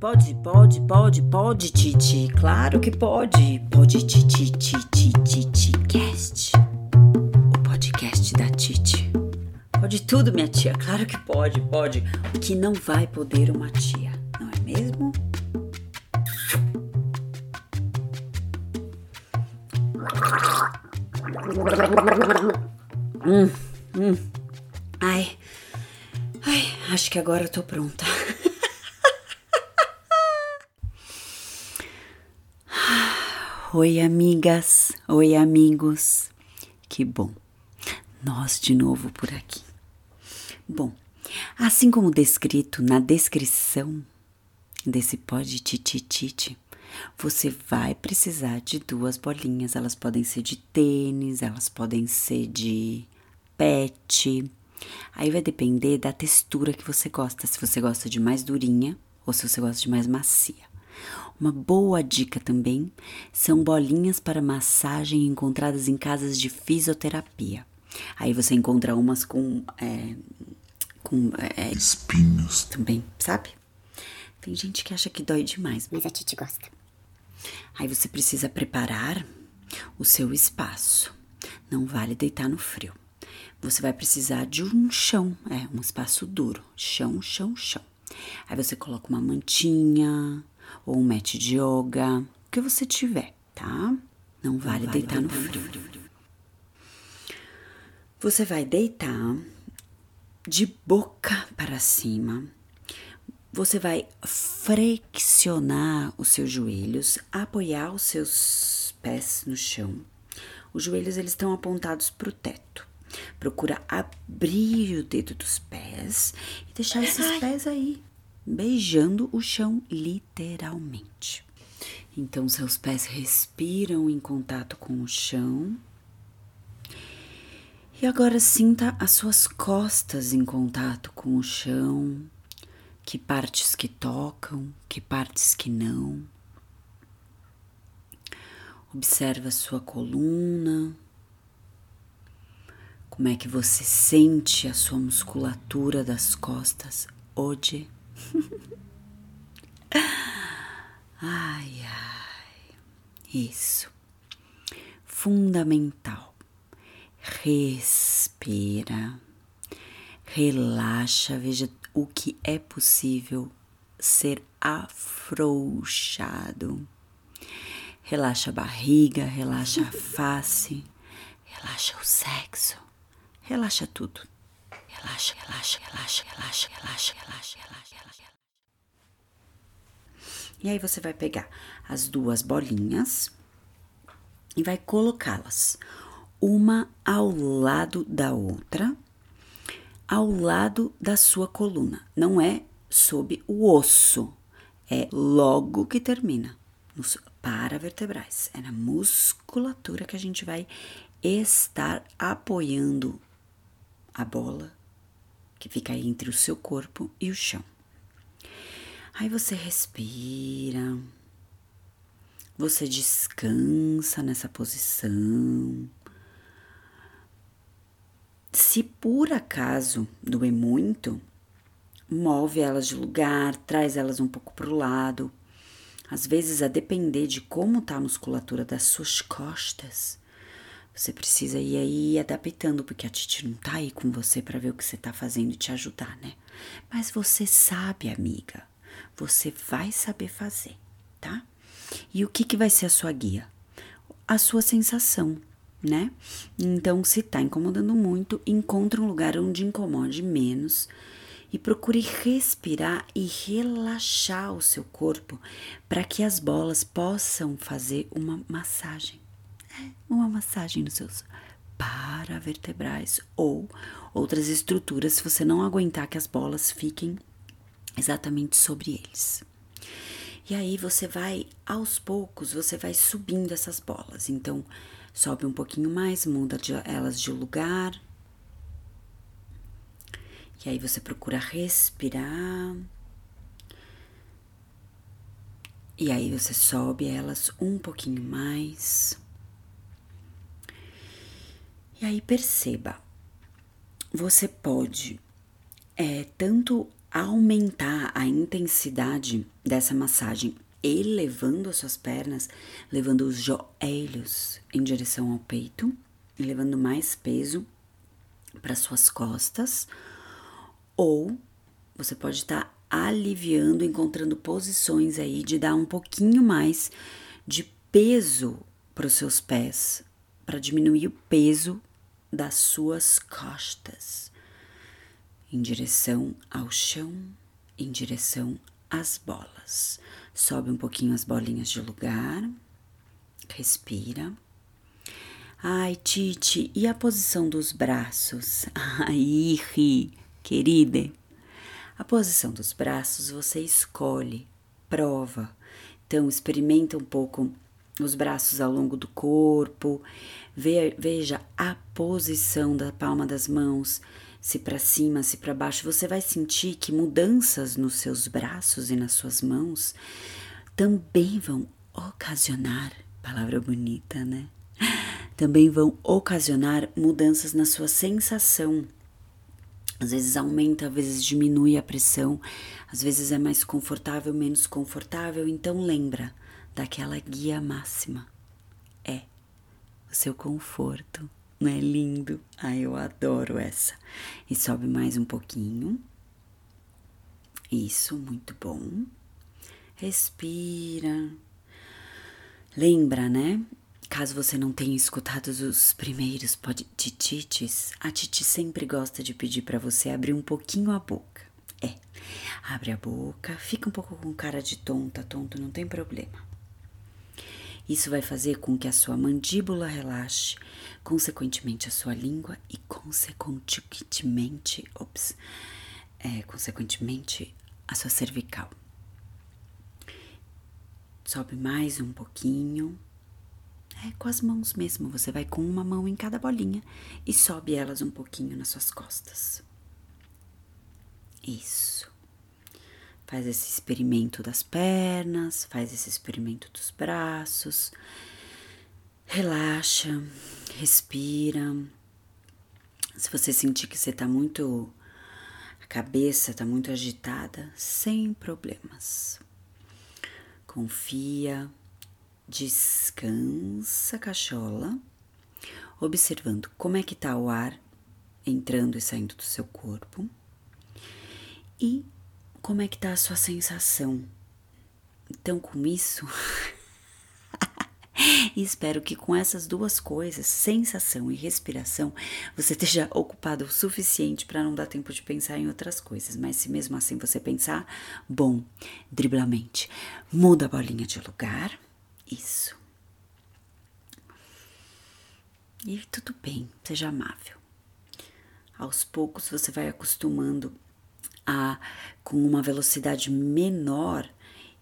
Pode, pode, pode, pode, Titi. Claro que pode. Pode, Titi, Titi, Titi Cast. O podcast da Titi. Pode tudo, minha tia. Claro que pode, pode. O que não vai poder uma tia, não é mesmo? Hum, hum. Ai, ai, acho que agora eu tô pronta. Oi, amigas. Oi, amigos. Que bom. Nós de novo por aqui. Bom, assim como descrito na descrição desse pod tititite, você vai precisar de duas bolinhas. Elas podem ser de tênis, elas podem ser de pet. Aí vai depender da textura que você gosta, se você gosta de mais durinha ou se você gosta de mais macia. Uma boa dica também são bolinhas para massagem encontradas em casas de fisioterapia. Aí você encontra umas com, é, com é, espinhos também, sabe? Tem gente que acha que dói demais, mas a Titi gosta. Aí você precisa preparar o seu espaço. Não vale deitar no frio. Você vai precisar de um chão, é, um espaço duro. Chão, chão, chão. Aí você coloca uma mantinha, ou um mat de yoga, o que você tiver, tá? Não vale, Não vale deitar no frio. Você vai deitar de boca para cima. Você vai flexionar os seus joelhos, apoiar os seus pés no chão. Os joelhos eles estão apontados para o teto. Procura abrir o dedo dos pés e deixar esses pés aí, beijando o chão literalmente. Então, seus pés respiram em contato com o chão. E agora sinta as suas costas em contato com o chão. Que partes que tocam, que partes que não. Observa a sua coluna. Como é que você sente a sua musculatura das costas hoje? ai, ai. Isso. Fundamental. Respira. Relaxa, veja o que é possível ser afrouxado. Relaxa a barriga, relaxa a face, relaxa o sexo, relaxa tudo. Relaxa, relaxa, relaxa, relaxa, relaxa, relaxa, relaxa, relaxa. E aí você vai pegar as duas bolinhas e vai colocá-las uma ao lado da outra, ao lado da sua coluna. Não é sob o osso, é logo que termina nos paravertebrais. É na musculatura que a gente vai estar apoiando a bola que fica entre o seu corpo e o chão. Aí você respira, você descansa nessa posição. Se por acaso doer muito, move elas de lugar, traz elas um pouco para o lado. Às vezes, a depender de como está a musculatura das suas costas, você precisa ir aí adaptando, porque a Titi não tá aí com você para ver o que você tá fazendo e te ajudar, né? Mas você sabe, amiga. Você vai saber fazer, tá? E o que, que vai ser a sua guia? A sua sensação, né? Então, se tá incomodando muito, encontre um lugar onde incomode menos e procure respirar e relaxar o seu corpo para que as bolas possam fazer uma massagem uma massagem nos seus paravertebrais ou outras estruturas se você não aguentar que as bolas fiquem exatamente sobre eles. E aí você vai aos poucos, você vai subindo essas bolas. Então, sobe um pouquinho mais, muda de, elas de lugar. E aí você procura respirar. E aí você sobe elas um pouquinho mais. E aí perceba, você pode é, tanto aumentar a intensidade dessa massagem, elevando as suas pernas, levando os joelhos em direção ao peito levando mais peso para suas costas, ou você pode estar tá aliviando, encontrando posições aí de dar um pouquinho mais de peso para os seus pés, para diminuir o peso das suas costas em direção ao chão, em direção às bolas. Sobe um pouquinho as bolinhas de lugar, respira. Ai, Titi, e a posição dos braços? Ai, ri, querida. A posição dos braços você escolhe, prova. Então, experimenta um pouco os braços ao longo do corpo, veja a posição da palma das mãos, se para cima, se para baixo, você vai sentir que mudanças nos seus braços e nas suas mãos também vão ocasionar, palavra bonita, né? Também vão ocasionar mudanças na sua sensação. Às vezes aumenta, às vezes diminui a pressão, às vezes é mais confortável, menos confortável. Então lembra daquela guia máxima. É o seu conforto não é lindo? Ah, eu adoro essa. E sobe mais um pouquinho. Isso, muito bom. Respira. Lembra, né? Caso você não tenha escutado os primeiros podtites, a Titi sempre gosta de pedir para você abrir um pouquinho a boca. É, abre a boca, fica um pouco com cara de tonta, tonto, não tem problema. Isso vai fazer com que a sua mandíbula relaxe, consequentemente a sua língua e consequentemente, ops, é, consequentemente a sua cervical. Sobe mais um pouquinho. É, com as mãos mesmo, você vai com uma mão em cada bolinha e sobe elas um pouquinho nas suas costas. Isso. Faz esse experimento das pernas, faz esse experimento dos braços. Relaxa, respira. Se você sentir que você tá muito. a cabeça tá muito agitada, sem problemas. Confia, descansa, cachola, observando como é que tá o ar entrando e saindo do seu corpo. E como é que tá a sua sensação? Então, com isso, espero que com essas duas coisas, sensação e respiração, você esteja ocupado o suficiente para não dar tempo de pensar em outras coisas. Mas se mesmo assim você pensar, bom, driblamente, muda a bolinha de lugar. Isso. E tudo bem, seja amável. Aos poucos você vai acostumando a com uma velocidade menor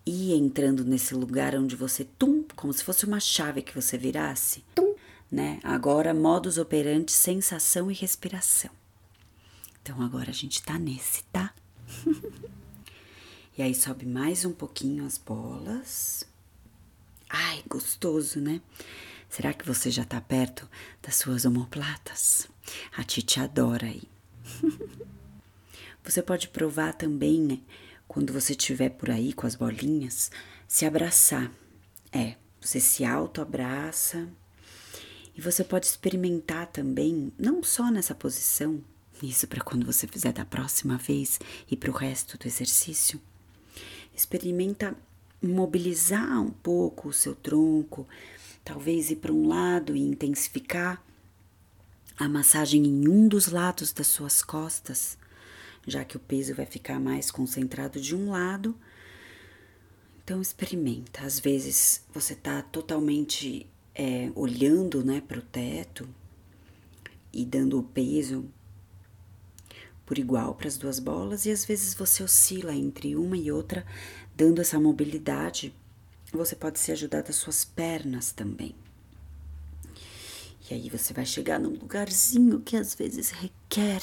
e entrando nesse lugar onde você tum, como se fosse uma chave que você virasse, tum, né? Agora modus operandi, sensação e respiração. Então agora a gente tá nesse, tá? e aí sobe mais um pouquinho as bolas. Ai, gostoso, né? Será que você já tá perto das suas omoplatas? A Titi adora aí. Você pode provar também, né, quando você estiver por aí com as bolinhas, se abraçar. É, você se auto-abraça. E você pode experimentar também, não só nessa posição, isso para quando você fizer da próxima vez e para o resto do exercício. Experimenta mobilizar um pouco o seu tronco, talvez ir para um lado e intensificar a massagem em um dos lados das suas costas já que o peso vai ficar mais concentrado de um lado. Então experimenta. Às vezes você está totalmente é, olhando, né, para o teto e dando o peso por igual para as duas bolas e às vezes você oscila entre uma e outra, dando essa mobilidade. Você pode se ajudar das suas pernas também. E aí você vai chegar num lugarzinho que às vezes requer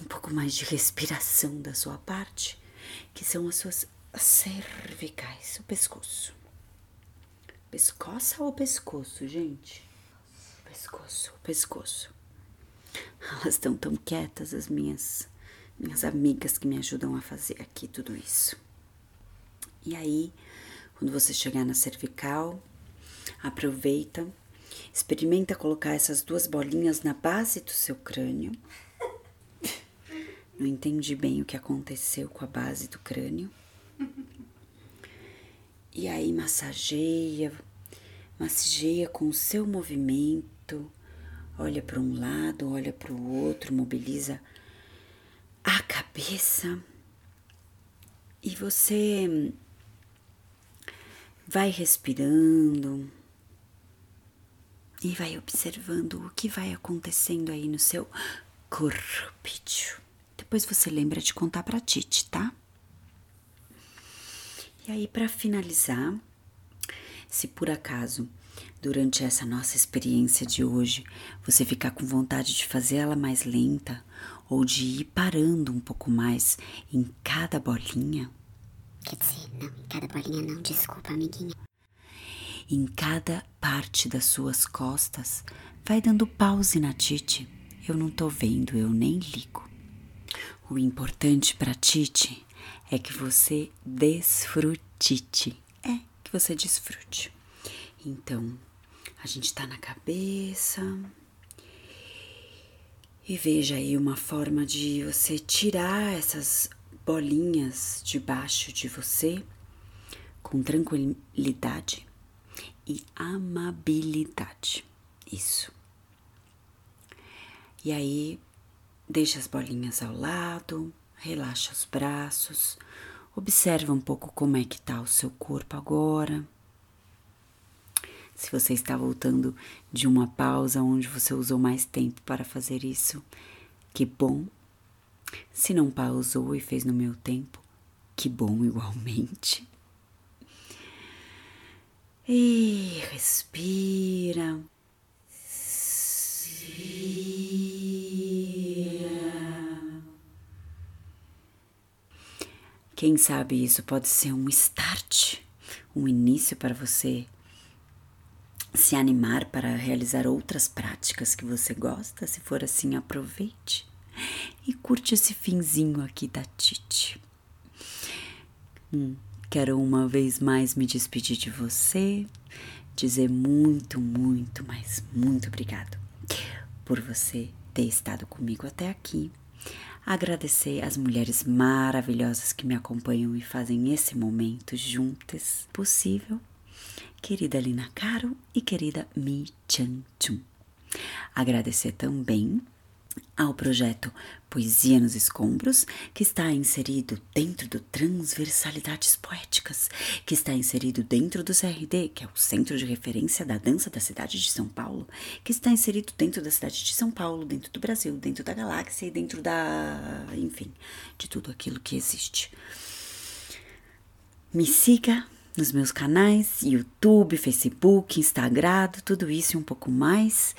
um pouco mais de respiração da sua parte, que são as suas cervicais, o pescoço. Pescoça ou pescoço, gente? Pescoço, pescoço. Elas estão tão quietas, as minhas minhas amigas que me ajudam a fazer aqui tudo isso. E aí, quando você chegar na cervical, aproveita, experimenta colocar essas duas bolinhas na base do seu crânio. Não entendi bem o que aconteceu com a base do crânio. E aí massageia, massageia com o seu movimento, olha para um lado, olha para o outro, mobiliza a cabeça e você vai respirando e vai observando o que vai acontecendo aí no seu corpício. Depois você lembra de contar para Titi, tá? E aí para finalizar, se por acaso durante essa nossa experiência de hoje você ficar com vontade de fazer ela mais lenta ou de ir parando um pouco mais em cada bolinha? Quer dizer, não, em cada bolinha não, desculpa, amiguinha. Em cada parte das suas costas, vai dando pause na Tite. Eu não tô vendo, eu nem ligo. O importante para Tite é que você desfrute. É, que você desfrute. Então, a gente tá na cabeça. E veja aí uma forma de você tirar essas bolinhas debaixo de você com tranquilidade e amabilidade. Isso. E aí, deixa as bolinhas ao lado, relaxa os braços, observa um pouco como é que tá o seu corpo agora. Se você está voltando de uma pausa onde você usou mais tempo para fazer isso, que bom. Se não pausou e fez no meu tempo, que bom igualmente. E respira. Quem sabe isso pode ser um start, um início para você se animar para realizar outras práticas que você gosta. Se for assim, aproveite e curte esse finzinho aqui da Titi. Hum, quero uma vez mais me despedir de você, dizer muito, muito, mas muito obrigado por você ter estado comigo até aqui. Agradecer as mulheres maravilhosas que me acompanham e fazem esse momento juntas possível querida Lina Caro e querida Mi Chan Chun. Agradecer também ao projeto Poesia nos Escombros, que está inserido dentro do Transversalidades Poéticas, que está inserido dentro do CRD, que é o Centro de Referência da Dança da cidade de São Paulo, que está inserido dentro da cidade de São Paulo, dentro do Brasil, dentro da galáxia e dentro da. enfim, de tudo aquilo que existe. Me siga nos meus canais, YouTube, Facebook, Instagram, tudo isso e um pouco mais.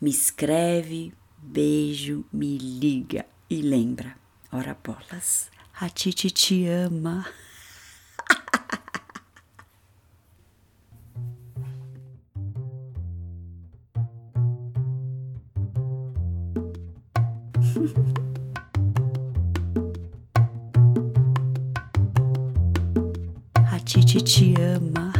Me escreve, beijo, me liga e lembra, ora bolas, a Titi te ama. Titi te ama.